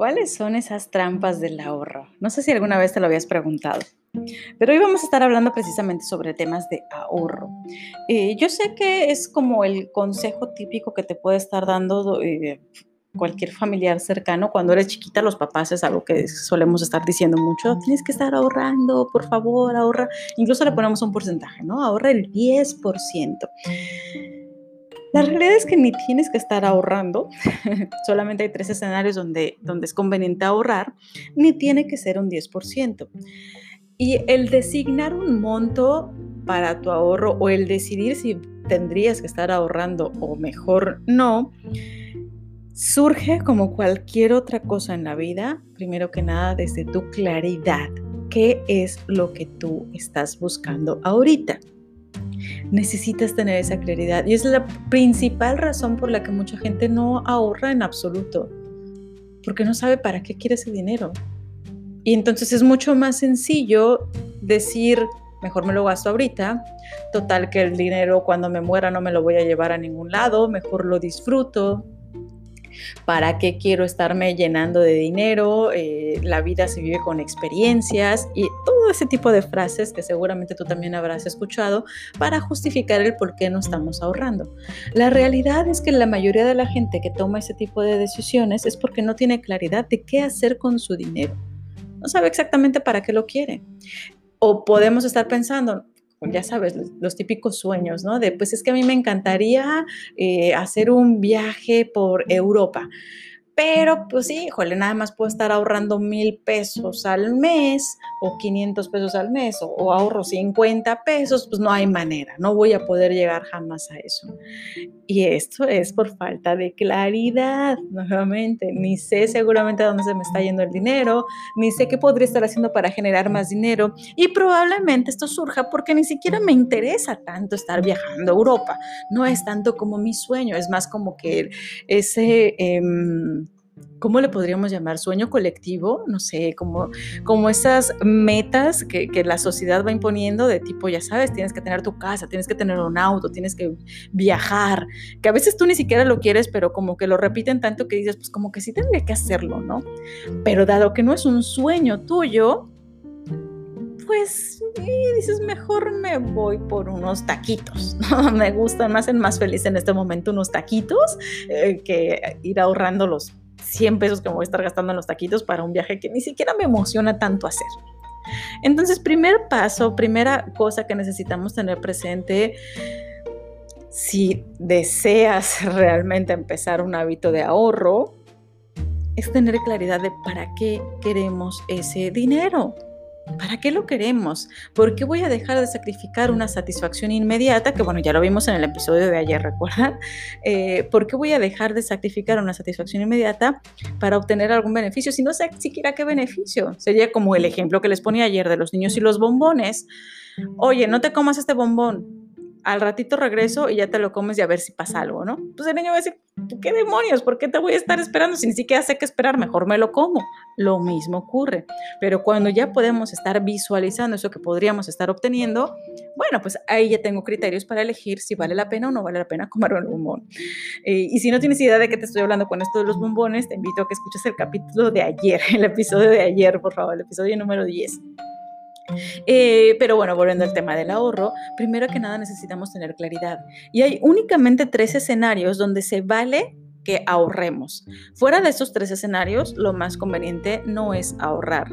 ¿Cuáles son esas trampas del ahorro? No sé si alguna vez te lo habías preguntado, pero hoy vamos a estar hablando precisamente sobre temas de ahorro. Eh, yo sé que es como el consejo típico que te puede estar dando eh, cualquier familiar cercano. Cuando eres chiquita, los papás es algo que solemos estar diciendo mucho. Tienes que estar ahorrando, por favor, ahorra. Incluso le ponemos un porcentaje, ¿no? Ahorra el 10%. La realidad es que ni tienes que estar ahorrando, solamente hay tres escenarios donde, donde es conveniente ahorrar, ni tiene que ser un 10%. Y el designar un monto para tu ahorro o el decidir si tendrías que estar ahorrando o mejor no, surge como cualquier otra cosa en la vida, primero que nada desde tu claridad. ¿Qué es lo que tú estás buscando ahorita? Necesitas tener esa claridad. Y es la principal razón por la que mucha gente no ahorra en absoluto, porque no sabe para qué quiere ese dinero. Y entonces es mucho más sencillo decir, mejor me lo gasto ahorita, total que el dinero cuando me muera no me lo voy a llevar a ningún lado, mejor lo disfruto, ¿Para qué quiero estarme llenando de dinero? Eh, la vida se vive con experiencias y todo ese tipo de frases que seguramente tú también habrás escuchado para justificar el por qué no estamos ahorrando. La realidad es que la mayoría de la gente que toma ese tipo de decisiones es porque no tiene claridad de qué hacer con su dinero. No sabe exactamente para qué lo quiere. O podemos estar pensando, ya sabes, los, típicos sueños, ¿no? De, pues es que a mí me encantaría eh, hacer un viaje por Europa. Pero pues sí, híjole, nada más puedo estar ahorrando mil pesos al mes o 500 pesos al mes o, ahorro 50 pesos, pues no hay manera, no voy a poder llegar jamás a eso. Y esto es por falta de claridad, nuevamente. Ni sé seguramente a dónde se me está yendo el dinero, ni sé qué podría estar haciendo para generar más dinero. Y probablemente esto surja porque ni siquiera me interesa tanto estar viajando a Europa. No es tanto como mi sueño, es más como que ese... Em, ¿cómo le podríamos llamar? Sueño colectivo, no sé, como, como esas metas que, la sociedad va imponiendo de tipo, ya sabes, tienes que tener tu casa, tienes que tener un auto, tienes que viajar, que a veces tú ni siquiera lo quieres, pero como que lo repiten tanto que dices, pues como que sí tendría que hacerlo, ¿no? Pero dado que no es un sueño tuyo, pues dices, mejor me voy por unos taquitos. ¿no? Me gustan, me hacen más feliz en este momento unos taquitos eh, que ir ahorrando los 100 pesos que me voy a estar gastando en los taquitos para un viaje que ni siquiera me emociona tanto hacer. Entonces, primer paso, primera cosa que necesitamos tener presente, si deseas realmente empezar un hábito de ahorro, es tener claridad de para qué queremos ese dinero. ¿Para qué lo queremos? ¿Por qué voy a dejar de sacrificar una satisfacción inmediata? Que bueno, ya lo vimos en el episodio de ayer, ¿recuerdan? Eh, ¿Por qué voy a dejar de sacrificar una satisfacción inmediata para obtener algún beneficio? Si no sé siquiera qué beneficio. Sería como el ejemplo que les ponía ayer de los niños y los bombones. Oye, no te comas este bombón al ratito regreso y ya te lo comes y a ver si pasa algo, ¿no? Pues el niño va a decir, ¿qué demonios? ¿Por qué te voy a estar esperando si ni siquiera sé qué esperar? Mejor me lo como. Lo mismo ocurre. Pero cuando ya podemos estar visualizando eso que podríamos estar obteniendo, bueno, pues ahí ya tengo criterios para elegir si vale la pena o no vale la pena comer un bombón. Eh, y si no tienes idea de qué te estoy hablando con esto de los bombones, te invito a que escuches el capítulo de ayer, el episodio de ayer, por favor, el episodio número 10. Eh, pero bueno, volviendo al tema del ahorro, primero que nada necesitamos tener claridad. Y hay únicamente tres escenarios donde se vale que ahorremos. Fuera de esos tres escenarios, lo más conveniente no es ahorrar,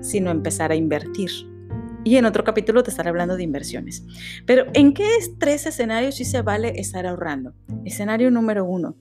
sino empezar a invertir. Y en otro capítulo te estaré hablando de inversiones. Pero ¿en qué tres escenarios sí se vale estar ahorrando? Escenario número uno,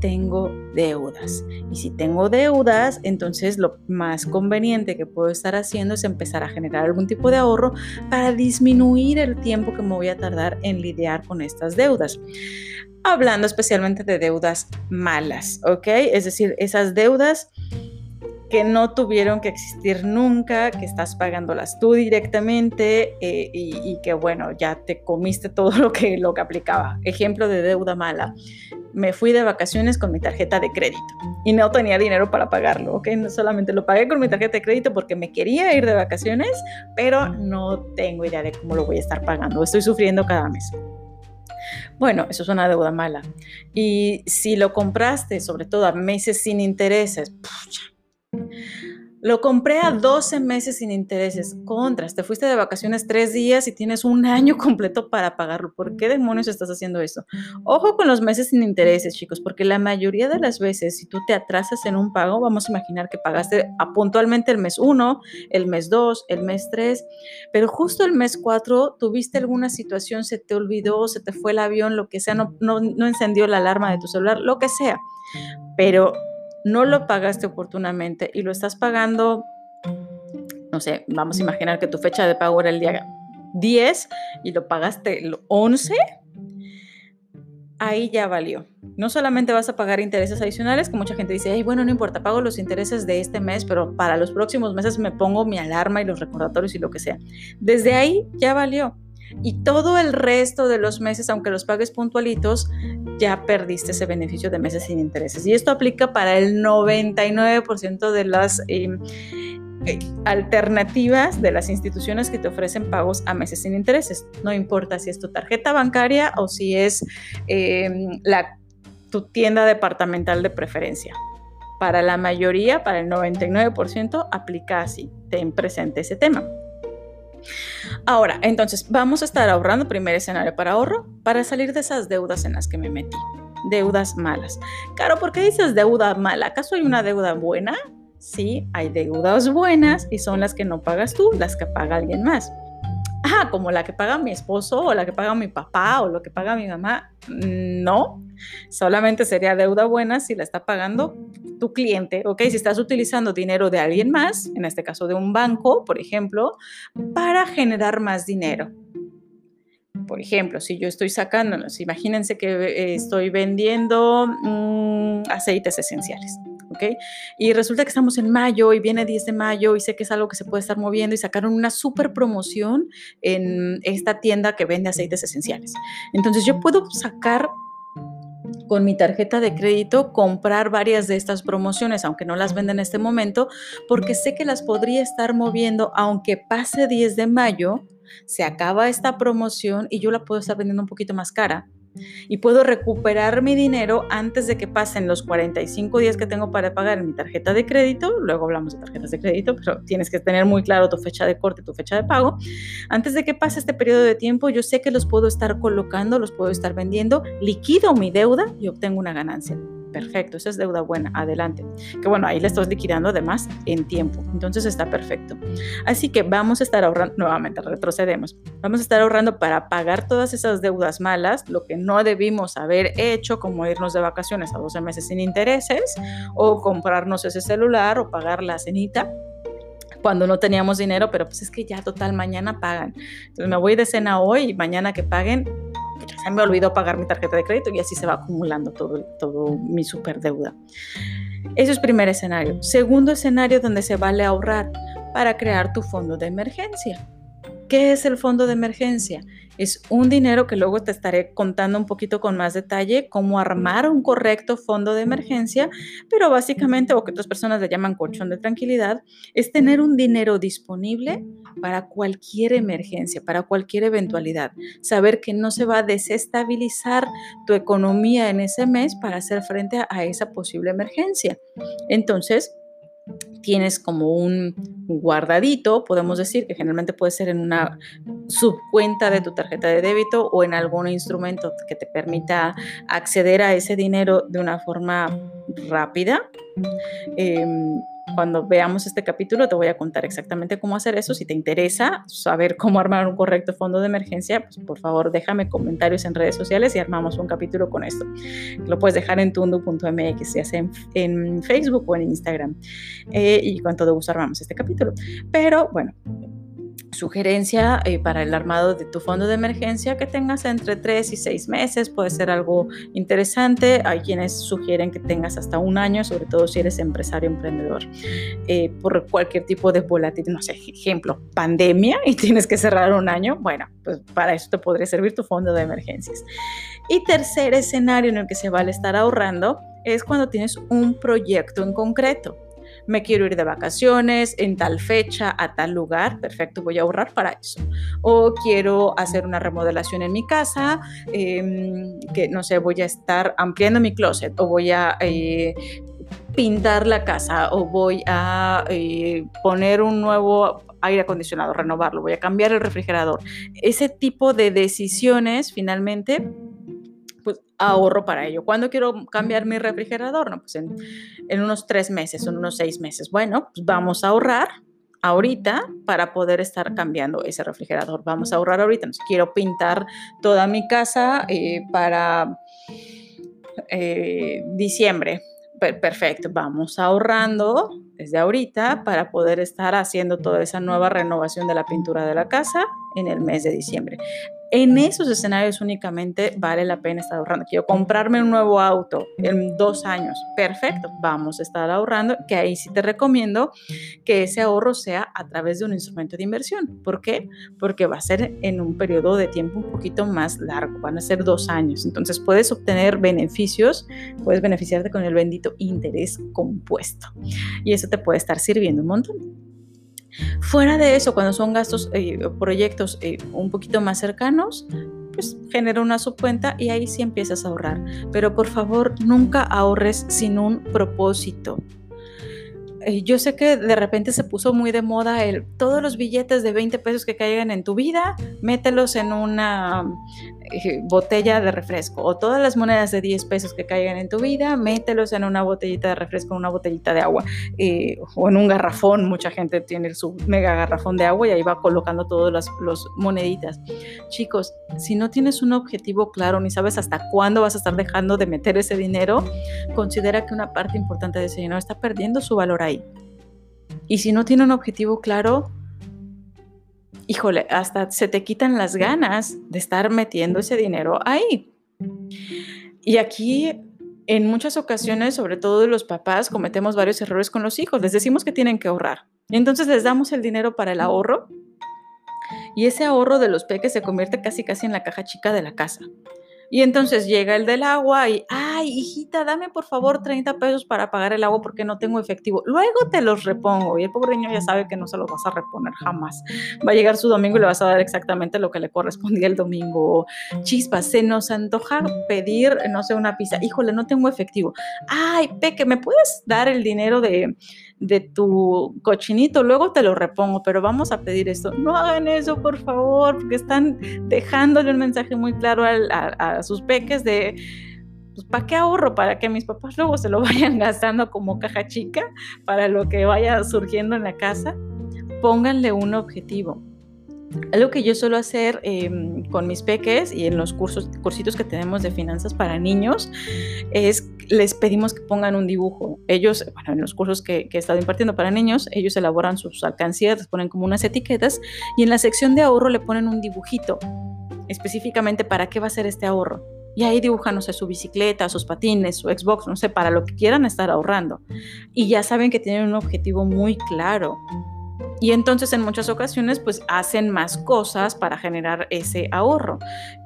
tengo deudas. Y si tengo deudas, entonces lo más conveniente que puedo estar haciendo es empezar a generar algún tipo de ahorro para disminuir el tiempo que me voy a tardar en lidiar con estas deudas. Hablando especialmente de deudas malas, ¿ok? Es decir, esas deudas que no tuvieron que existir nunca, que estás pagándolas tú directamente eh, y, que bueno, ya te comiste todo lo que, lo que aplicaba. Ejemplo de deuda mala. Me fui de vacaciones con mi tarjeta de crédito y no tenía dinero para pagarlo, ¿ok? No solamente lo pagué con mi tarjeta de crédito porque me quería ir de vacaciones, pero no tengo idea de cómo lo voy a estar pagando. Estoy sufriendo cada mes. Bueno, eso es una deuda mala. Y si lo compraste, sobre todo a meses sin intereses, pucha, Lo compré a 12 meses sin intereses. Contras, te fuiste de vacaciones tres días y tienes un año completo para pagarlo. ¿Por qué demonios estás haciendo eso? Ojo con los meses sin intereses, chicos, porque la mayoría de las veces, si tú te atrasas en un pago, vamos a imaginar que pagaste puntualmente el mes 1, el mes 2, el mes 3, pero justo el mes 4 tuviste alguna situación, se te olvidó, se te fue el avión, lo que sea, no, no, no encendió la alarma de tu celular, lo que sea. Pero no lo pagaste oportunamente y lo estás pagando, no sé, vamos a imaginar que tu fecha de pago era el día 10 y lo pagaste el 11, ahí ya valió. No solamente vas a pagar intereses adicionales, que mucha gente dice, Ay, bueno, no importa, pago los intereses de este mes, pero para los próximos meses me pongo mi alarma y los recordatorios y lo que sea. Desde ahí ya valió. Y todo el resto de los meses, aunque los pagues puntualitos, ya perdiste ese beneficio de meses sin intereses. Y esto aplica para el 99% de las em, eh, alternativas de las instituciones que te ofrecen pagos a meses sin intereses. No importa si es tu tarjeta bancaria o si es em, la, tu tienda departamental de preferencia. Para la mayoría, para el 99%, aplica así. Ten presente ese tema. Ahora, entonces, vamos a estar ahorrando, primer escenario para ahorro, para salir de esas deudas en las que me metí. Deudas malas. Claro, ¿por qué dices deuda mala? ¿Acaso hay una deuda buena? Sí, hay deudas buenas y son las que no pagas tú, las que paga alguien más. Ah, como la que paga mi esposo o la que paga mi papá o lo que paga mi mamá. No, solamente sería deuda buena si la está pagando tu cliente, ¿ok? Si estás utilizando dinero de alguien más, en este caso de un banco, por ejemplo, para generar más dinero. Por ejemplo, si yo estoy sacándonos, imagínense que eh, estoy vendiendo mm, aceites esenciales. Y resulta que estamos en mayo y viene 10 de mayo y sé que es algo que se puede estar moviendo y sacaron una super promoción en esta tienda que vende aceites esenciales. Entonces yo puedo sacar con mi tarjeta de crédito comprar varias de estas promociones, aunque no las venda en este momento, porque sé que las podría estar moviendo aunque pase 10 de mayo, se acaba esta promoción y yo la puedo estar vendiendo un poquito más cara y puedo recuperar mi dinero antes de que pasen los 45 días que tengo para pagar mi tarjeta de crédito. Luego hablamos de tarjetas de crédito, pero tienes que tener muy claro tu fecha de corte, tu fecha de pago. Antes de que pase este periodo de tiempo, yo sé que los puedo estar colocando, los puedo estar vendiendo, liquido mi deuda y obtengo una ganancia perfecto, esa es deuda buena, adelante. Que bueno, ahí le estás liquidando además en tiempo, entonces está perfecto. Así que vamos a estar ahorrando, nuevamente retrocedemos, vamos a estar ahorrando para pagar todas esas deudas malas, lo que no debimos haber hecho, como irnos de vacaciones a 12 meses sin intereses, o comprarnos ese celular o pagar la cenita cuando no teníamos dinero, pero pues es que ya total mañana pagan. Entonces me voy de cena hoy y mañana que paguen, se me olvidó pagar mi tarjeta de crédito y así se va acumulando todo, todo mi superdeuda. Eso es primer escenario. Segundo escenario donde se vale ahorrar para crear tu fondo de emergencia. ¿Qué es el fondo de emergencia? Es un dinero que luego te estaré contando un poquito con más detalle cómo armar un correcto fondo de emergencia, pero básicamente, o que otras personas le llaman colchón de tranquilidad, es tener un dinero disponible para cualquier emergencia, para cualquier eventualidad. Saber que no se va a desestabilizar tu economía en ese mes para hacer frente a esa posible emergencia. Entonces, tienes como un guardadito, podemos decir, que generalmente puede ser en una subcuenta de tu tarjeta de débito o en algún instrumento que te permita acceder a ese dinero de una forma rápida. Em, cuando veamos este capítulo te voy a contar exactamente cómo hacer eso. Si te interesa saber cómo armar un correcto fondo de emergencia, pues por favor déjame comentarios en redes sociales y armamos un capítulo con esto. Lo puedes dejar en tundu.mx, ya sea en, Facebook o en Instagram. Eh, y con todo gusto armamos este capítulo. Pero bueno, sugerencia eh, para el armado de tu fondo de emergencia que tengas entre 3 y 6 meses, puede ser algo interesante. Hay quienes sugieren que tengas hasta un año, sobre todo si eres empresario emprendedor, eh, por cualquier tipo de volatilidad, no sé, ejemplo, pandemia y tienes que cerrar un año. Bueno, pues para eso te podría servir tu fondo de emergencias. Y tercer escenario en el que se vale estar ahorrando es cuando tienes un proyecto en concreto me quiero ir de vacaciones en tal fecha a tal lugar, perfecto, voy a ahorrar para eso. O quiero hacer una remodelación en mi casa, em, que no sé, voy a estar ampliando mi closet o voy a... Eh, pintar la casa o voy a eh, poner un nuevo aire acondicionado, renovarlo, voy a cambiar el refrigerador. Ese tipo de decisiones finalmente pues ahorro para ello. ¿Cuándo quiero cambiar mi refrigerador? No, pues en, en unos tres meses, en unos seis meses. Bueno, pues vamos a ahorrar ahorita para poder estar cambiando ese refrigerador. Vamos a ahorrar ahorita. Entonces, quiero pintar toda mi casa eh, para eh, diciembre. Perfecto, vamos ahorrando desde ahorita para poder estar haciendo toda esa nueva renovación de la pintura de la casa en el mes de diciembre. En esos escenarios únicamente vale la pena estar ahorrando. Quiero comprarme un nuevo auto en dos años. Perfecto, vamos a estar ahorrando, que ahí sí te recomiendo que ese ahorro sea a través de un instrumento de inversión. ¿Por qué? Porque va a ser en un periodo de tiempo un poquito más largo, van a ser dos años. Entonces puedes obtener beneficios, puedes beneficiarte con el bendito interés compuesto. Y eso te puede estar sirviendo un montón. Fuera de eso, cuando son gastos, eh, proyectos eh, un poquito más cercanos, pues genera una subcuenta y ahí sí empiezas a ahorrar. Pero por favor, nunca ahorres sin un propósito. Eh, yo sé que de repente se puso muy de moda el todos los billetes de 20 pesos que caigan en tu vida, mételos en una botella de refresco o todas las monedas de 10 pesos que caigan en tu vida, mételos en una botellita de refresco, una botellita de agua eh, o en un garrafón. Mucha gente tiene su mega garrafón de agua y ahí va colocando todas las los moneditas. Chicos, si no tienes un objetivo claro ni sabes hasta cuándo vas a estar dejando de meter ese dinero, considera que una parte importante de ese dinero está perdiendo su valor ahí. Y si no tiene un objetivo claro, híjole, hasta se te quitan las ganas de estar metiendo ese dinero ahí. Y aquí, en muchas ocasiones, sobre todo los papás, cometemos varios errores con los hijos. Les decimos que tienen que ahorrar. Y entonces les damos el dinero para el ahorro. Y ese ahorro de los peques se convierte casi casi en la caja chica de la casa. Y entonces llega el del agua y, ay, hijita, dame por favor 30 pesos para pagar el agua porque no tengo efectivo. Luego te los repongo. Y el pobre niño ya sabe que no se los vas a reponer jamás. Va a llegar su domingo y le vas a dar exactamente lo que le correspondía el domingo. Chispas, se nos antoja pedir, no sé, una pizza. Híjole, no tengo efectivo. Ay, Peque, ¿me puedes dar el dinero de, de tu cochinito, luego te lo repongo, pero vamos a pedir esto. No hagan eso, por favor, porque están dejándole un mensaje muy claro a, sus peques de, pues, ¿para qué ahorro? Para que mis papás luego se lo vayan gastando como caja chica para lo que vaya surgiendo en la casa. Pónganle un objetivo. Algo que yo suelo hacer em, con mis peques y en los cursos, cursitos que tenemos de finanzas para niños es les pedimos que pongan un dibujo. Ellos, bueno, en los cursos que, que, he estado impartiendo para niños, ellos elaboran sus alcancías, les ponen como unas etiquetas y en la sección de ahorro le ponen un dibujito específicamente para qué va a ser este ahorro. Y ahí dibujan, no sé, su bicicleta, sus patines, su Xbox, no sé, para lo que quieran estar ahorrando. Y ya saben que tienen un objetivo muy claro. Y entonces en muchas ocasiones pues hacen más cosas para generar ese ahorro,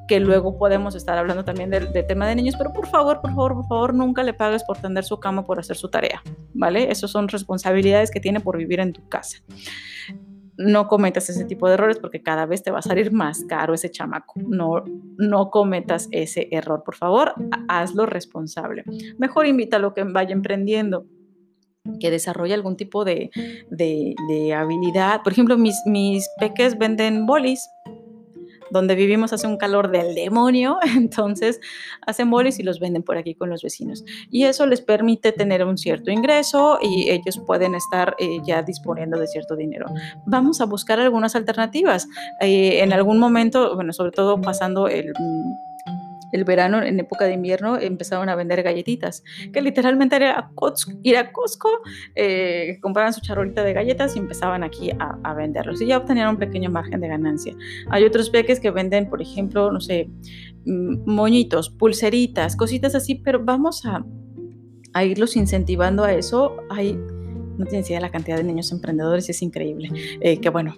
que luego podemos estar hablando también del, tema de niños, pero por favor, por favor, por favor, nunca le pagues por tender su cama por hacer su tarea, ¿vale? Esas son responsabilidades que tiene por vivir en tu casa. No cometas ese tipo de errores porque cada vez te va a salir más caro ese chamaco. No, no cometas ese error, por favor, hazlo responsable. Mejor invítalo que vaya emprendiendo que desarrolle algún tipo de, habilidad. Por ejemplo, mis, mis peques venden bolis. Donde vivimos hace un calor del demonio, entonces hacen bolis y los venden por aquí con los vecinos. Y eso les permite tener un cierto ingreso y ellos pueden estar eh, ya disponiendo de cierto dinero. Vamos a buscar algunas alternativas. Eh, en algún momento, bueno, sobre todo pasando el el verano, en época de invierno, empezaron a vender galletitas, que literalmente era ir a Costco, eh, compraban su charolita de galletas y empezaban aquí a, a, venderlos. Y ya obtenían un pequeño margen de ganancia. Hay otros peques que venden, por ejemplo, no sé, mm, moñitos, pulseritas, cositas así, pero vamos a, a irlos incentivando a eso. Hay, no tienes idea la cantidad de niños emprendedores, es increíble. Eh, que bueno,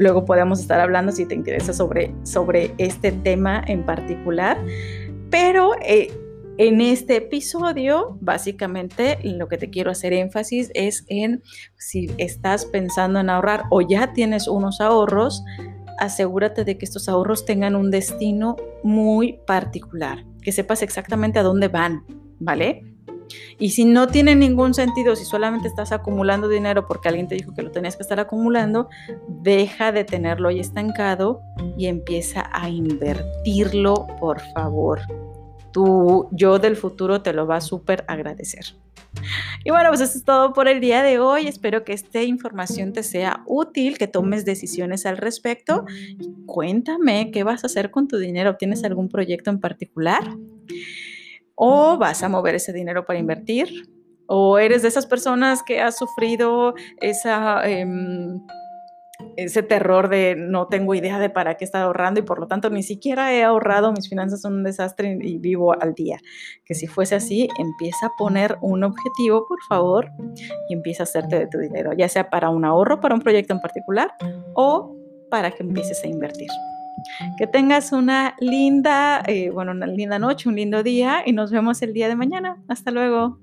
Luego podemos estar hablando si te interesa sobre, sobre este tema en particular. Pero eh, en este episodio, básicamente lo que te quiero hacer énfasis es en si estás pensando en ahorrar o ya tienes unos ahorros, asegúrate de que estos ahorros tengan un destino muy particular, que sepas exactamente a dónde van, ¿vale? Y si no tiene ningún sentido, si solamente estás acumulando dinero porque alguien te dijo que lo tenías que estar acumulando, deja de tenerlo ahí estancado y empieza a invertirlo, por favor. Tu yo del futuro te lo va a súper agradecer. Y bueno, pues eso es todo por el día de hoy. Espero que esta información te sea útil, que tomes decisiones al respecto. cuéntame qué vas a hacer con tu dinero. ¿Tienes algún proyecto en particular? ¿O vas a mover ese dinero para invertir? ¿O eres de esas personas que ha sufrido. Em, ese terror de no tengo idea de para qué estar ahorrando y por lo tanto ni siquiera he ahorrado, mis finanzas son un desastre y vivo al día. Que si fuese así, empieza a poner un objetivo, por favor, y empieza a hacerte de tu dinero, ya sea para un ahorro, para un proyecto en particular o para que empieces a invertir. Que tengas una linda, eh, bueno, una linda noche, un lindo día y nos vemos el día de mañana. Hasta luego.